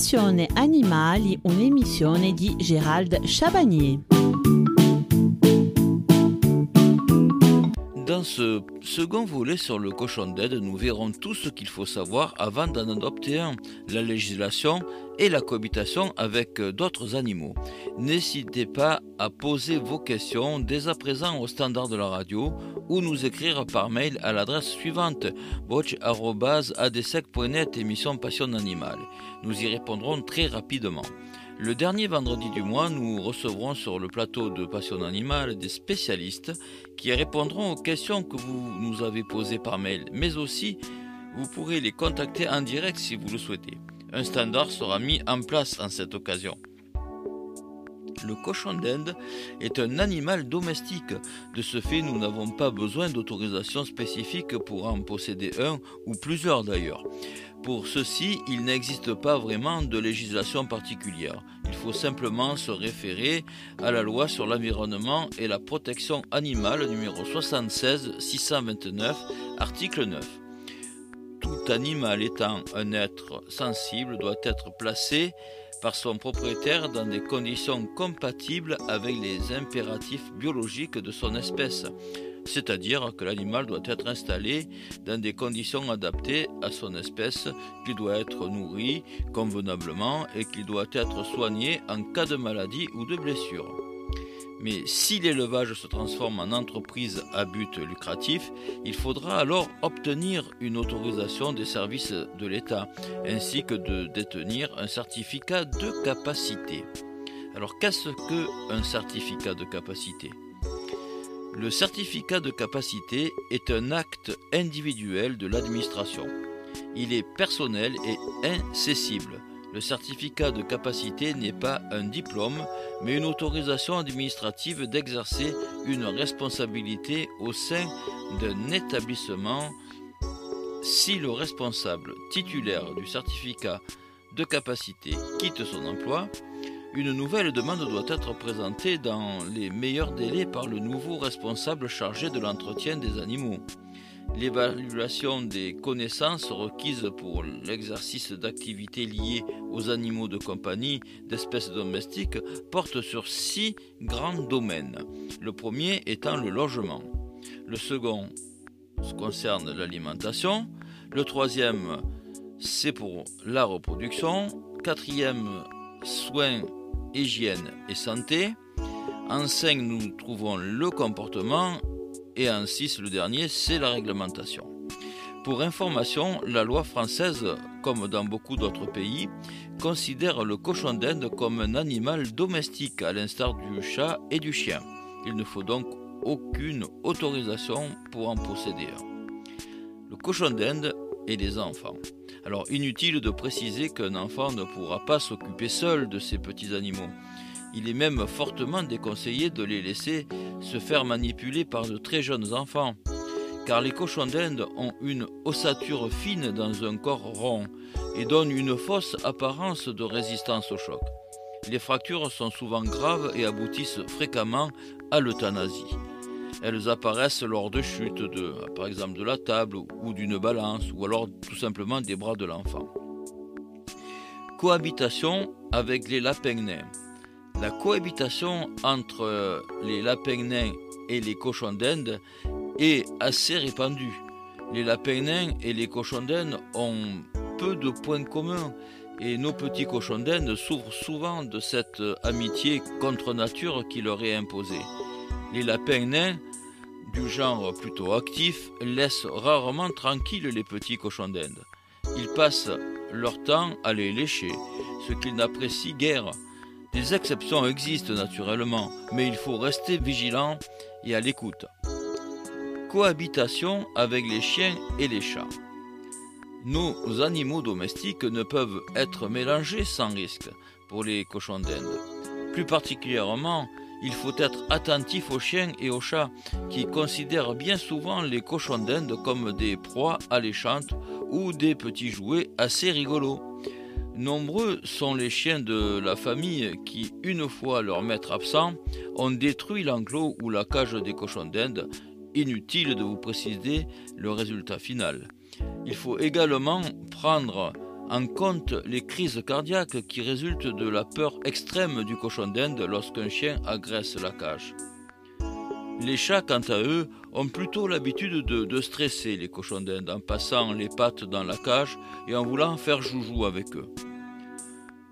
Passione Animali, un'emissione di Gérald Chabagnier. Dans ce second volet sur le cochon d'aide, nous verrons tout ce qu'il faut savoir avant d'en adopter un, la législation et la cohabitation avec d'autres animaux. N'hésitez pas à poser vos questions dès à présent au standard de la radio ou nous écrire par mail à l'adresse suivante boch.adsec.net émission Passion Animale. Nous y répondrons très rapidement. Le dernier vendredi du mois, nous recevrons sur le plateau de Passion Animale des spécialistes qui répondront aux questions que vous nous avez posées par mail, mais aussi vous pourrez les contacter en direct si vous le souhaitez. Un standard sera mis en place en cette occasion. Le cochon d'Inde est un animal domestique. De ce fait, nous n'avons pas besoin d'autorisation spécifique pour en posséder un ou plusieurs d'ailleurs. Pour ceci, il n'existe pas vraiment de législation particulière. Il faut simplement se référer à la loi sur l'environnement et la protection animale numéro 76 629 article 9. Tout animal étant un être sensible doit être placé par son propriétaire dans des conditions compatibles avec les impératifs biologiques de son espèce c'est-à-dire que l'animal doit être installé dans des conditions adaptées à son espèce, qu'il doit être nourri convenablement et qu'il doit être soigné en cas de maladie ou de blessure. Mais si l'élevage se transforme en entreprise à but lucratif, il faudra alors obtenir une autorisation des services de l'État, ainsi que de détenir un certificat de capacité. Alors qu'est-ce qu'un certificat de capacité? Le certificat de capacité est un acte individuel de l'administration. Il est personnel et incessible. Le certificat de capacité n'est pas un diplôme, mais une autorisation administrative d'exercer une responsabilité au sein d'un établissement si le responsable titulaire du certificat de capacité quitte son emploi une nouvelle demande doit être présentée dans les meilleurs délais par le nouveau responsable chargé de l'entretien des animaux. L'évaluation des connaissances requises pour l'exercice d'activités liées aux animaux de compagnie d'espèces domestiques porte sur six grands domaines. Le premier étant le logement. Le second concerne l'alimentation. Le troisième, c'est pour la reproduction. Quatrième, soins hygiène et santé. En 5, nous trouvons le comportement. Et en 6, le dernier, c'est la réglementation. Pour information, la loi française, comme dans beaucoup d'autres pays, considère le cochon d'Inde comme un animal domestique, à l'instar du chat et du chien. Il ne faut donc aucune autorisation pour en posséder un. Le cochon d'Inde et les enfants. Alors inutile de préciser qu'un enfant ne pourra pas s'occuper seul de ces petits animaux. Il est même fortement déconseillé de les laisser se faire manipuler par de très jeunes enfants, car les cochons d'Inde ont une ossature fine dans un corps rond et donnent une fausse apparence de résistance au choc. Les fractures sont souvent graves et aboutissent fréquemment à l'euthanasie. Elles apparaissent lors de chutes, par exemple de la table ou d'une balance, ou alors tout simplement des bras de l'enfant. Cohabitation avec les lapins. La cohabitation entre les lapins et les cochons d'Inde est assez répandue. Les lapins et les cochons d'Inde ont peu de points communs et nos petits cochons d'Inde souffrent souvent de cette amitié contre nature qui leur est imposée. Les lapins nains du genre plutôt actif, laissent rarement tranquilles les petits cochons d'Inde. Ils passent leur temps à les lécher, ce qu'ils n'apprécient guère. Des exceptions existent naturellement, mais il faut rester vigilant et à l'écoute. Cohabitation avec les chiens et les chats. Nos animaux domestiques ne peuvent être mélangés sans risque pour les cochons d'Inde. Plus particulièrement, il faut être attentif aux chiens et aux chats qui considèrent bien souvent les cochons d'Inde comme des proies alléchantes ou des petits jouets assez rigolos. Nombreux sont les chiens de la famille qui, une fois leur maître absent, ont détruit l'enclos ou la cage des cochons d'Inde. Inutile de vous préciser le résultat final. Il faut également prendre en compte les crises cardiaques qui résultent de la peur extrême du cochon d'Inde lorsqu'un chien agresse la cage. Les chats, quant à eux, ont plutôt l'habitude de, stresser les cochons d'Inde en passant les pattes dans la cage et en voulant faire joujou avec eux.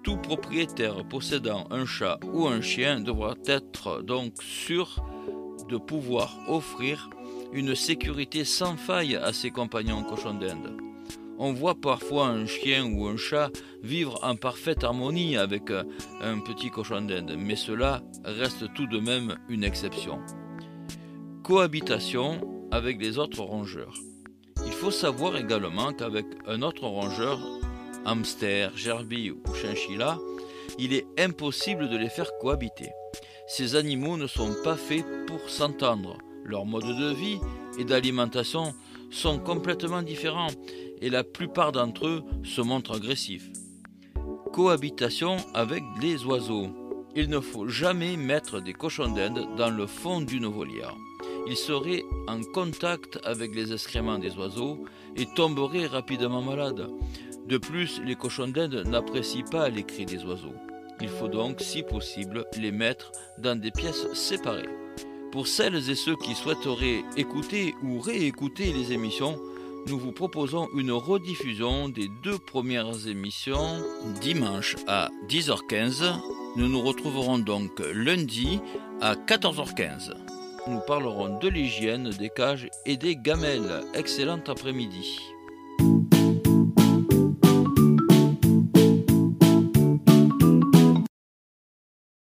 Tout propriétaire possédant un chat ou un chien devra être donc sûr de pouvoir offrir une sécurité sans faille à ses compagnons cochons d'Inde. On voit parfois un chien ou un chat vivre en parfaite harmonie avec un petit cochon d'Inde, mais cela reste tout de même une exception. Cohabitation avec les autres rongeurs. Il faut savoir également qu'avec un autre rongeur, hamster, gerbille ou chinchilla, il est impossible de les faire cohabiter. Ces animaux ne sont pas faits pour s'entendre. Leur mode de vie et d'alimentation sont complètement différents et la plupart d'entre eux se montrent agressifs. Cohabitation avec les oiseaux. Il ne faut jamais mettre des cochons d'Inde dans le fond d'une volière. Ils seraient en contact avec les excréments des oiseaux et tomberaient rapidement malades. De plus, les cochons d'Inde n'apprécient pas les cris des oiseaux. Il faut donc, si possible, les mettre dans des pièces séparées. Pour celles et ceux qui souhaiteraient écouter ou réécouter les émissions, nous vous proposons une rediffusion des deux premières émissions dimanche à 10h15. Nous nous retrouverons donc lundi à 14h15. Nous parlerons de l'hygiène des cages et des gamelles. Excellent après-midi.